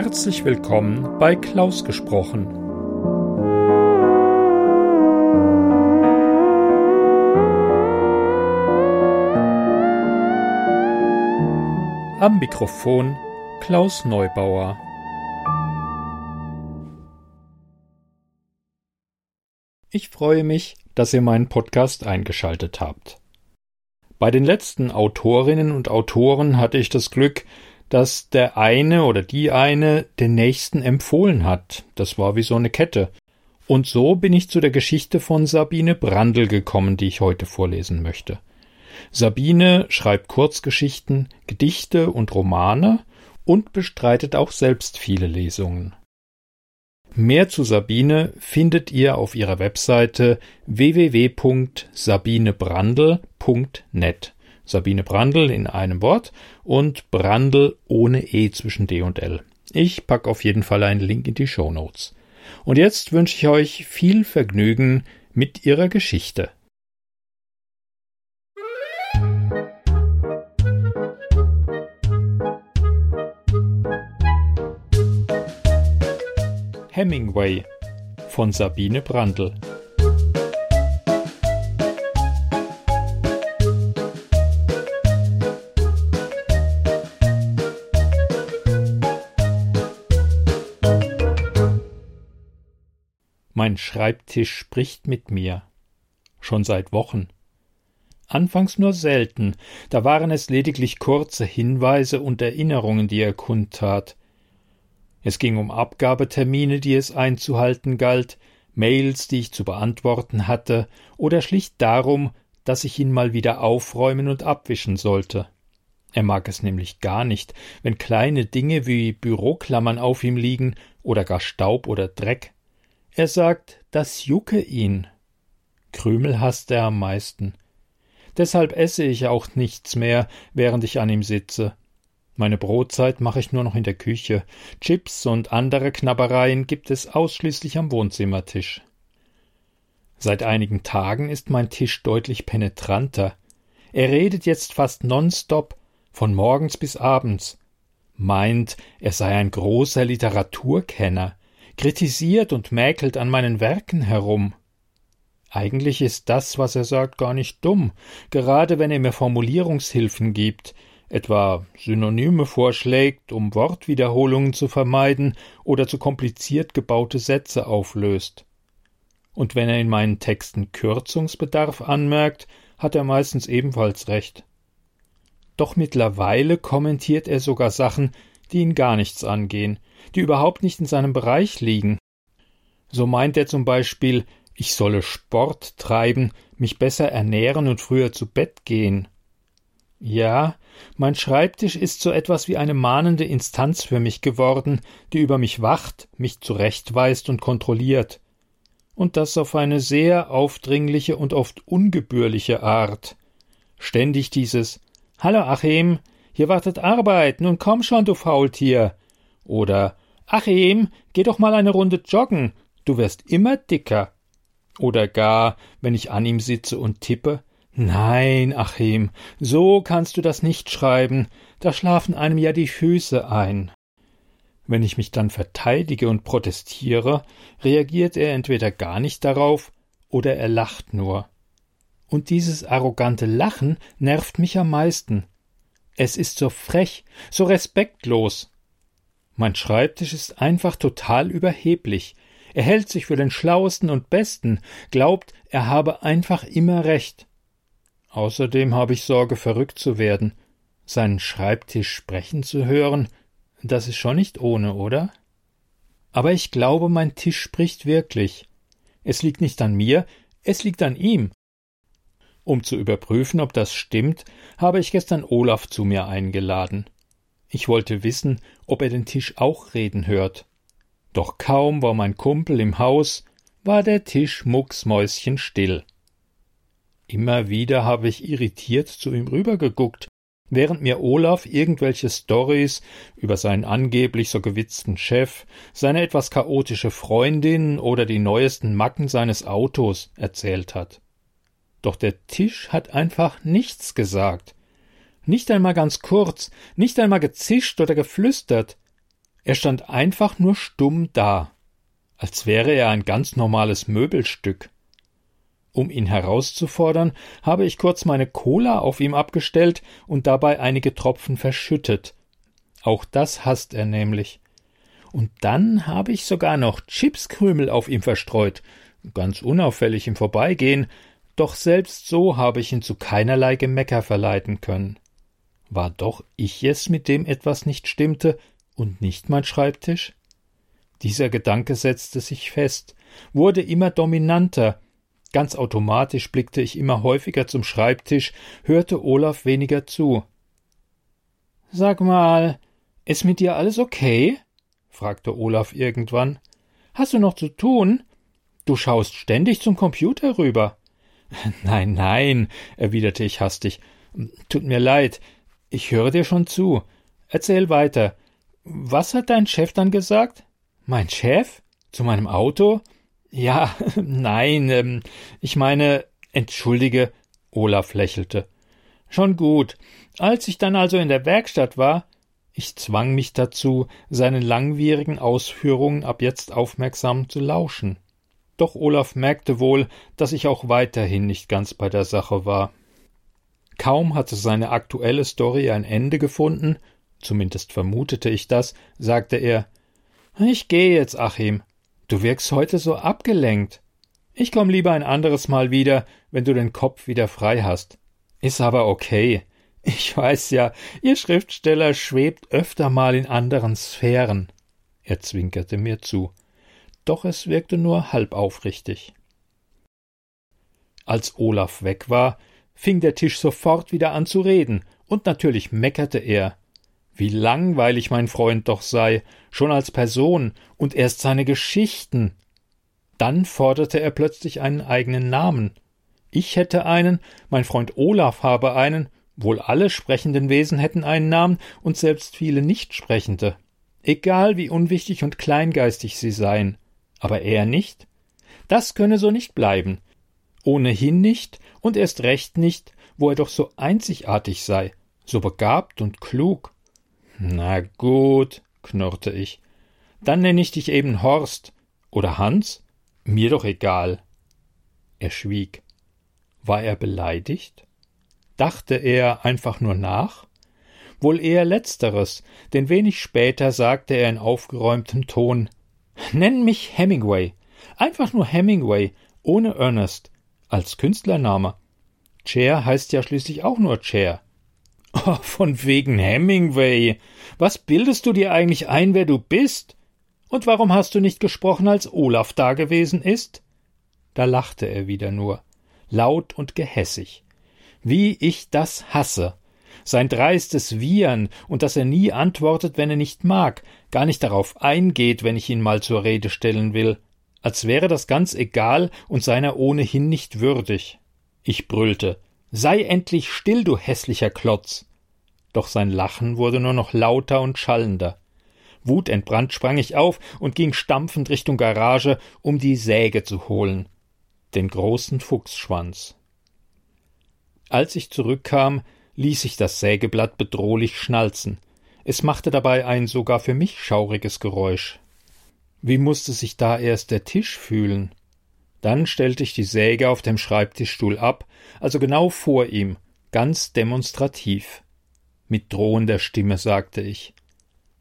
Herzlich willkommen bei Klaus gesprochen. Am Mikrofon Klaus Neubauer. Ich freue mich, dass ihr meinen Podcast eingeschaltet habt. Bei den letzten Autorinnen und Autoren hatte ich das Glück, dass der eine oder die eine den nächsten empfohlen hat. Das war wie so eine Kette. Und so bin ich zu der Geschichte von Sabine Brandl gekommen, die ich heute vorlesen möchte. Sabine schreibt Kurzgeschichten, Gedichte und Romane und bestreitet auch selbst viele Lesungen. Mehr zu Sabine findet ihr auf ihrer Webseite www.sabinebrandl.net. Sabine Brandl in einem Wort und Brandl ohne E zwischen D und L. Ich packe auf jeden Fall einen Link in die Show Notes. Und jetzt wünsche ich euch viel Vergnügen mit ihrer Geschichte. Hemingway von Sabine Brandl Mein Schreibtisch spricht mit mir. Schon seit Wochen. Anfangs nur selten, da waren es lediglich kurze Hinweise und Erinnerungen, die er kundtat. Es ging um Abgabetermine, die es einzuhalten galt, Mails, die ich zu beantworten hatte, oder schlicht darum, dass ich ihn mal wieder aufräumen und abwischen sollte. Er mag es nämlich gar nicht, wenn kleine Dinge wie Büroklammern auf ihm liegen oder gar Staub oder Dreck. Er sagt, das jucke ihn. Krümel hasst er am meisten. Deshalb esse ich auch nichts mehr, während ich an ihm sitze. Meine Brotzeit mache ich nur noch in der Küche. Chips und andere Knabbereien gibt es ausschließlich am Wohnzimmertisch. Seit einigen Tagen ist mein Tisch deutlich penetranter. Er redet jetzt fast nonstop, von morgens bis abends. Meint, er sei ein großer Literaturkenner kritisiert und mäkelt an meinen Werken herum. Eigentlich ist das, was er sagt, gar nicht dumm, gerade wenn er mir Formulierungshilfen gibt, etwa Synonyme vorschlägt, um Wortwiederholungen zu vermeiden oder zu kompliziert gebaute Sätze auflöst. Und wenn er in meinen Texten Kürzungsbedarf anmerkt, hat er meistens ebenfalls recht. Doch mittlerweile kommentiert er sogar Sachen, die ihn gar nichts angehen, die überhaupt nicht in seinem Bereich liegen. So meint er zum Beispiel, ich solle Sport treiben, mich besser ernähren und früher zu Bett gehen. Ja, mein Schreibtisch ist so etwas wie eine mahnende Instanz für mich geworden, die über mich wacht, mich zurechtweist und kontrolliert. Und das auf eine sehr aufdringliche und oft ungebührliche Art. Ständig dieses Hallo Achim, hier wartet Arbeit, nun komm schon, du Faultier. Oder Achim, geh doch mal eine Runde joggen, du wirst immer dicker. Oder gar, wenn ich an ihm sitze und tippe, Nein, Achim, so kannst du das nicht schreiben, da schlafen einem ja die Füße ein. Wenn ich mich dann verteidige und protestiere, reagiert er entweder gar nicht darauf oder er lacht nur. Und dieses arrogante Lachen nervt mich am meisten. Es ist so frech, so respektlos. Mein Schreibtisch ist einfach total überheblich. Er hält sich für den Schlauesten und Besten, glaubt, er habe einfach immer recht. Außerdem habe ich Sorge, verrückt zu werden. Seinen Schreibtisch sprechen zu hören, das ist schon nicht ohne, oder? Aber ich glaube, mein Tisch spricht wirklich. Es liegt nicht an mir, es liegt an ihm. Um zu überprüfen, ob das stimmt, habe ich gestern Olaf zu mir eingeladen. Ich wollte wissen, ob er den Tisch auch reden hört. Doch kaum war mein Kumpel im Haus, war der Tisch mucksmäuschenstill. Immer wieder habe ich irritiert zu ihm rübergeguckt, während mir Olaf irgendwelche Stories über seinen angeblich so gewitzten Chef, seine etwas chaotische Freundin oder die neuesten Macken seines Autos erzählt hat. Doch der Tisch hat einfach nichts gesagt. Nicht einmal ganz kurz, nicht einmal gezischt oder geflüstert. Er stand einfach nur stumm da, als wäre er ein ganz normales Möbelstück. Um ihn herauszufordern, habe ich kurz meine Cola auf ihm abgestellt und dabei einige Tropfen verschüttet. Auch das hasst er nämlich. Und dann habe ich sogar noch Chipskrümel auf ihm verstreut, ganz unauffällig im Vorbeigehen, doch selbst so habe ich ihn zu keinerlei Gemecker verleiten können. War doch ich es, mit dem etwas nicht stimmte, und nicht mein Schreibtisch? Dieser Gedanke setzte sich fest, wurde immer dominanter, Ganz automatisch blickte ich immer häufiger zum Schreibtisch, hörte Olaf weniger zu. Sag mal, ist mit dir alles okay? fragte Olaf irgendwann. Hast du noch zu tun? Du schaust ständig zum Computer rüber. Nein, nein, erwiderte ich hastig. Tut mir leid, ich höre dir schon zu. Erzähl weiter. Was hat dein Chef dann gesagt? Mein Chef? Zu meinem Auto? Ja, nein, ähm, ich meine, entschuldige, Olaf lächelte. Schon gut. Als ich dann also in der Werkstatt war, ich zwang mich dazu, seinen langwierigen Ausführungen ab jetzt aufmerksam zu lauschen. Doch Olaf merkte wohl, dass ich auch weiterhin nicht ganz bei der Sache war. Kaum hatte seine aktuelle Story ein Ende gefunden, zumindest vermutete ich das, sagte er Ich gehe jetzt, Achim. Du wirkst heute so abgelenkt. Ich komm lieber ein anderes Mal wieder, wenn du den Kopf wieder frei hast. Ist aber okay. Ich weiß ja, ihr Schriftsteller schwebt öfter mal in anderen Sphären. Er zwinkerte mir zu. Doch es wirkte nur halb aufrichtig. Als Olaf weg war, fing der Tisch sofort wieder an zu reden, und natürlich meckerte er. Wie langweilig mein Freund doch sei, schon als Person und erst seine Geschichten. Dann forderte er plötzlich einen eigenen Namen. Ich hätte einen, mein Freund Olaf habe einen, wohl alle sprechenden Wesen hätten einen Namen und selbst viele Nichtsprechende. Egal wie unwichtig und kleingeistig sie seien. Aber er nicht? Das könne so nicht bleiben. Ohnehin nicht und erst recht nicht, wo er doch so einzigartig sei, so begabt und klug. Na gut, knurrte ich. Dann nenne ich dich eben Horst. Oder Hans? Mir doch egal. Er schwieg. War er beleidigt? Dachte er einfach nur nach? Wohl eher letzteres, denn wenig später sagte er in aufgeräumtem Ton Nenn mich Hemingway. Einfach nur Hemingway, ohne Ernest, als Künstlername. Chair heißt ja schließlich auch nur Chair. Oh, von wegen Hemingway. Was bildest du dir eigentlich ein, wer du bist? Und warum hast du nicht gesprochen, als Olaf dagewesen ist? Da lachte er wieder nur, laut und gehässig. Wie ich das hasse. Sein dreistes Wiehern und dass er nie antwortet, wenn er nicht mag, gar nicht darauf eingeht, wenn ich ihn mal zur Rede stellen will, als wäre das ganz egal und seiner ohnehin nicht würdig. Ich brüllte. Sei endlich still, du hässlicher Klotz. Doch sein Lachen wurde nur noch lauter und schallender. Wutentbrannt sprang ich auf und ging stampfend Richtung Garage, um die Säge zu holen. Den großen Fuchsschwanz. Als ich zurückkam, ließ ich das Sägeblatt bedrohlich schnalzen. Es machte dabei ein sogar für mich schauriges Geräusch. Wie musste sich da erst der Tisch fühlen? Dann stellte ich die Säge auf dem Schreibtischstuhl ab, also genau vor ihm, ganz demonstrativ. Mit drohender Stimme sagte ich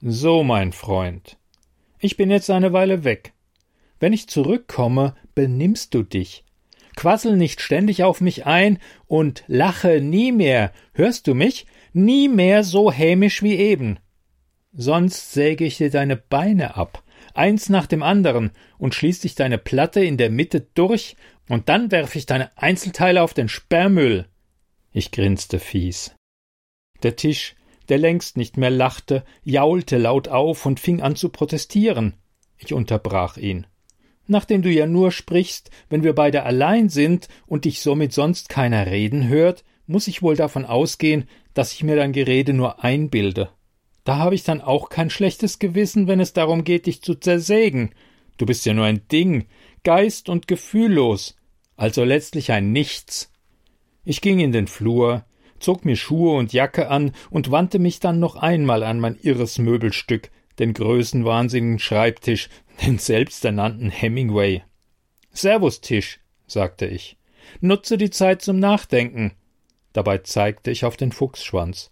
So, mein Freund, ich bin jetzt eine Weile weg. Wenn ich zurückkomme, benimmst du dich. Quassel nicht ständig auf mich ein und lache nie mehr, hörst du mich? Nie mehr so hämisch wie eben. Sonst säge ich dir deine Beine ab, eins nach dem anderen, und schließ dich deine Platte in der Mitte durch, und dann werf ich deine Einzelteile auf den Sperrmüll. Ich grinste fies. Der Tisch, der längst nicht mehr lachte, jaulte laut auf und fing an zu protestieren. Ich unterbrach ihn. Nachdem du ja nur sprichst, wenn wir beide allein sind und dich somit sonst keiner reden hört, muss ich wohl davon ausgehen, dass ich mir dein Gerede nur einbilde. Da habe ich dann auch kein schlechtes Gewissen, wenn es darum geht, dich zu zersägen. Du bist ja nur ein Ding, geist- und gefühllos, also letztlich ein Nichts. Ich ging in den Flur, zog mir Schuhe und Jacke an und wandte mich dann noch einmal an mein irres Möbelstück, den größenwahnsinnigen Schreibtisch, den selbsternannten Hemingway. Servus, Tisch, sagte ich. Nutze die Zeit zum Nachdenken. Dabei zeigte ich auf den Fuchsschwanz.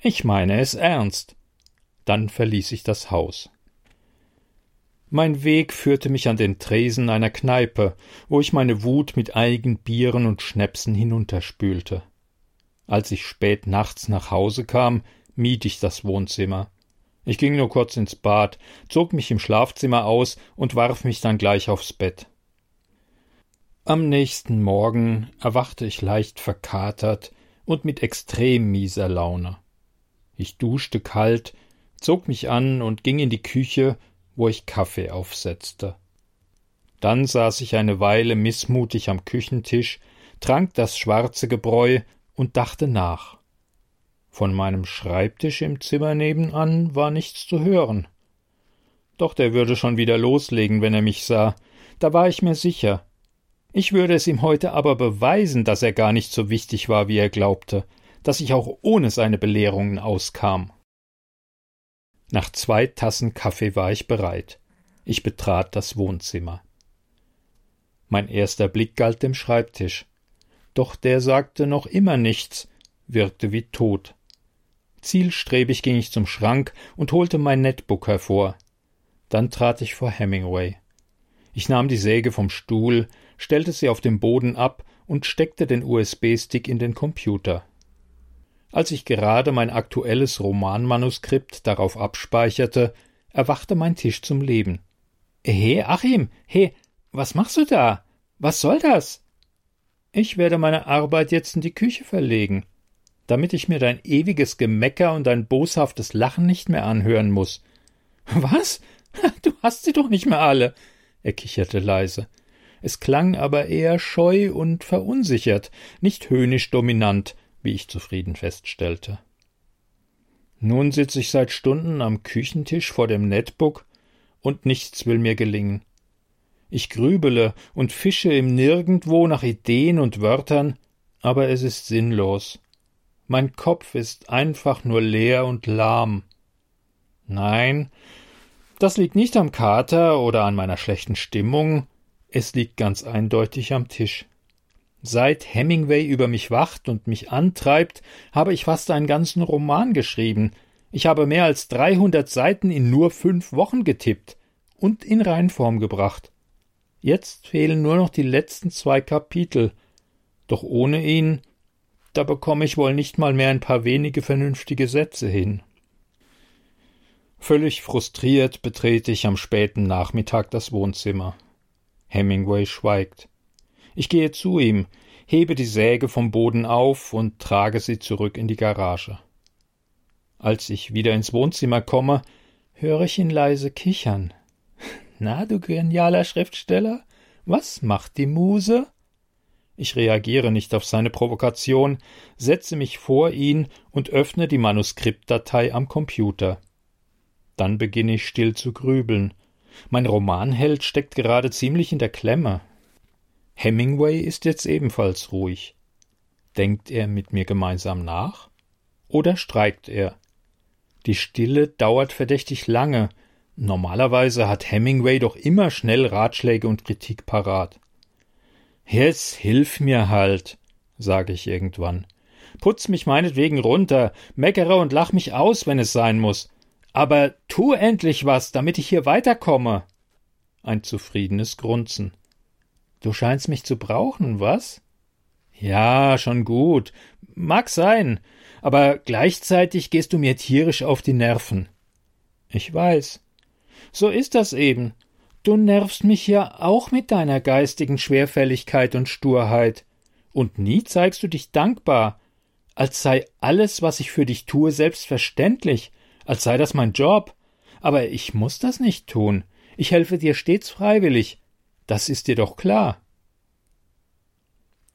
Ich meine es ernst. Dann verließ ich das Haus. Mein Weg führte mich an den Tresen einer Kneipe, wo ich meine Wut mit einigen Bieren und Schnäpsen hinunterspülte. Als ich spät nachts nach Hause kam, mied ich das Wohnzimmer. Ich ging nur kurz ins Bad, zog mich im Schlafzimmer aus und warf mich dann gleich aufs Bett. Am nächsten Morgen erwachte ich leicht verkatert und mit extrem mieser Laune. Ich duschte kalt, zog mich an und ging in die Küche, wo ich Kaffee aufsetzte. Dann saß ich eine Weile mißmutig am Küchentisch, trank das schwarze Gebräu und dachte nach. Von meinem Schreibtisch im Zimmer nebenan war nichts zu hören. Doch der würde schon wieder loslegen, wenn er mich sah, da war ich mir sicher. Ich würde es ihm heute aber beweisen, dass er gar nicht so wichtig war, wie er glaubte, dass ich auch ohne seine Belehrungen auskam. Nach zwei Tassen Kaffee war ich bereit. Ich betrat das Wohnzimmer. Mein erster Blick galt dem Schreibtisch. Doch der sagte noch immer nichts, wirkte wie tot. Zielstrebig ging ich zum Schrank und holte mein Netbook hervor. Dann trat ich vor Hemingway. Ich nahm die Säge vom Stuhl, stellte sie auf dem Boden ab und steckte den USB-Stick in den Computer. Als ich gerade mein aktuelles Romanmanuskript darauf abspeicherte, erwachte mein Tisch zum Leben. He, Achim, he, was machst du da? Was soll das? Ich werde meine Arbeit jetzt in die Küche verlegen, damit ich mir dein ewiges Gemecker und dein boshaftes Lachen nicht mehr anhören muss. Was? Du hast sie doch nicht mehr alle, er kicherte leise. Es klang aber eher scheu und verunsichert, nicht höhnisch dominant, wie ich zufrieden feststellte. Nun sitze ich seit Stunden am Küchentisch vor dem Netbook und nichts will mir gelingen. Ich grübele und fische im Nirgendwo nach Ideen und Wörtern, aber es ist sinnlos. Mein Kopf ist einfach nur leer und lahm. Nein, das liegt nicht am Kater oder an meiner schlechten Stimmung, es liegt ganz eindeutig am Tisch. Seit Hemingway über mich wacht und mich antreibt, habe ich fast einen ganzen Roman geschrieben. Ich habe mehr als dreihundert Seiten in nur fünf Wochen getippt und in Reinform gebracht. Jetzt fehlen nur noch die letzten zwei Kapitel. Doch ohne ihn, da bekomme ich wohl nicht mal mehr ein paar wenige vernünftige Sätze hin. Völlig frustriert betrete ich am späten Nachmittag das Wohnzimmer. Hemingway schweigt. Ich gehe zu ihm, hebe die Säge vom Boden auf und trage sie zurück in die Garage. Als ich wieder ins Wohnzimmer komme, höre ich ihn leise kichern. Na, du genialer Schriftsteller, was macht die Muse? Ich reagiere nicht auf seine Provokation, setze mich vor ihn und öffne die Manuskriptdatei am Computer. Dann beginne ich still zu grübeln. Mein Romanheld steckt gerade ziemlich in der Klemme. Hemingway ist jetzt ebenfalls ruhig. Denkt er mit mir gemeinsam nach? Oder streikt er? Die Stille dauert verdächtig lange. Normalerweise hat Hemingway doch immer schnell Ratschläge und Kritik parat. Jetzt hilf mir halt, sage ich irgendwann. Putz mich meinetwegen runter, meckere und lach mich aus, wenn es sein muss. Aber tu endlich was, damit ich hier weiterkomme. Ein zufriedenes Grunzen. Du scheinst mich zu brauchen, was? Ja, schon gut. Mag sein. Aber gleichzeitig gehst du mir tierisch auf die Nerven. Ich weiß. So ist das eben. Du nervst mich ja auch mit deiner geistigen Schwerfälligkeit und Sturheit. Und nie zeigst du dich dankbar, als sei alles, was ich für dich tue, selbstverständlich, als sei das mein Job. Aber ich muss das nicht tun. Ich helfe dir stets freiwillig, das ist dir doch klar.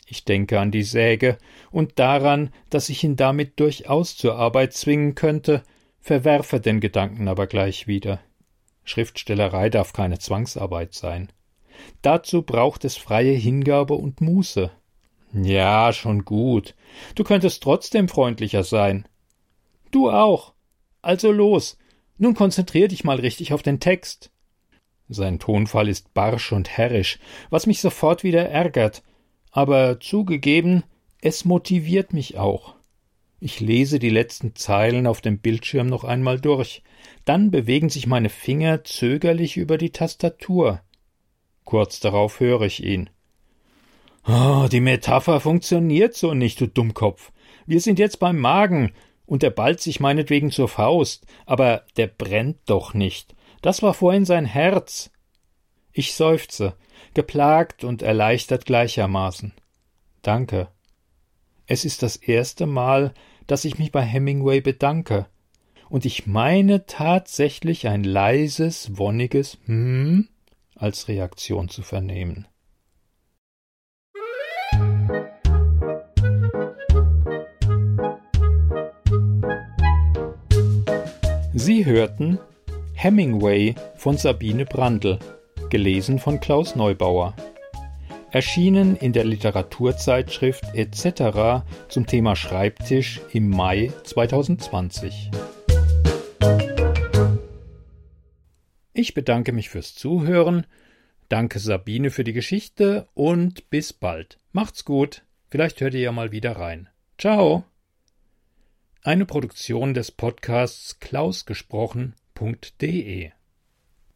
Ich denke an die Säge und daran, dass ich ihn damit durchaus zur Arbeit zwingen könnte, verwerfe den Gedanken aber gleich wieder. Schriftstellerei darf keine Zwangsarbeit sein. Dazu braucht es freie Hingabe und Muße. Ja, schon gut. Du könntest trotzdem freundlicher sein. Du auch. Also los. Nun konzentrier dich mal richtig auf den Text. Sein Tonfall ist barsch und herrisch, was mich sofort wieder ärgert, aber zugegeben, es motiviert mich auch. Ich lese die letzten Zeilen auf dem Bildschirm noch einmal durch, dann bewegen sich meine Finger zögerlich über die Tastatur. Kurz darauf höre ich ihn. Oh, die Metapher funktioniert so nicht, du Dummkopf. Wir sind jetzt beim Magen, und er ballt sich meinetwegen zur Faust, aber der brennt doch nicht. Das war vorhin sein Herz. Ich seufze, geplagt und erleichtert gleichermaßen. Danke. Es ist das erste Mal, dass ich mich bei Hemingway bedanke, und ich meine tatsächlich ein leises, wonniges Hm als Reaktion zu vernehmen. Sie hörten Hemingway von Sabine Brandl, gelesen von Klaus Neubauer. Erschienen in der Literaturzeitschrift etc. zum Thema Schreibtisch im Mai 2020. Ich bedanke mich fürs Zuhören, danke Sabine für die Geschichte und bis bald. Macht's gut, vielleicht hört ihr ja mal wieder rein. Ciao! Eine Produktion des Podcasts klausgesprochen.de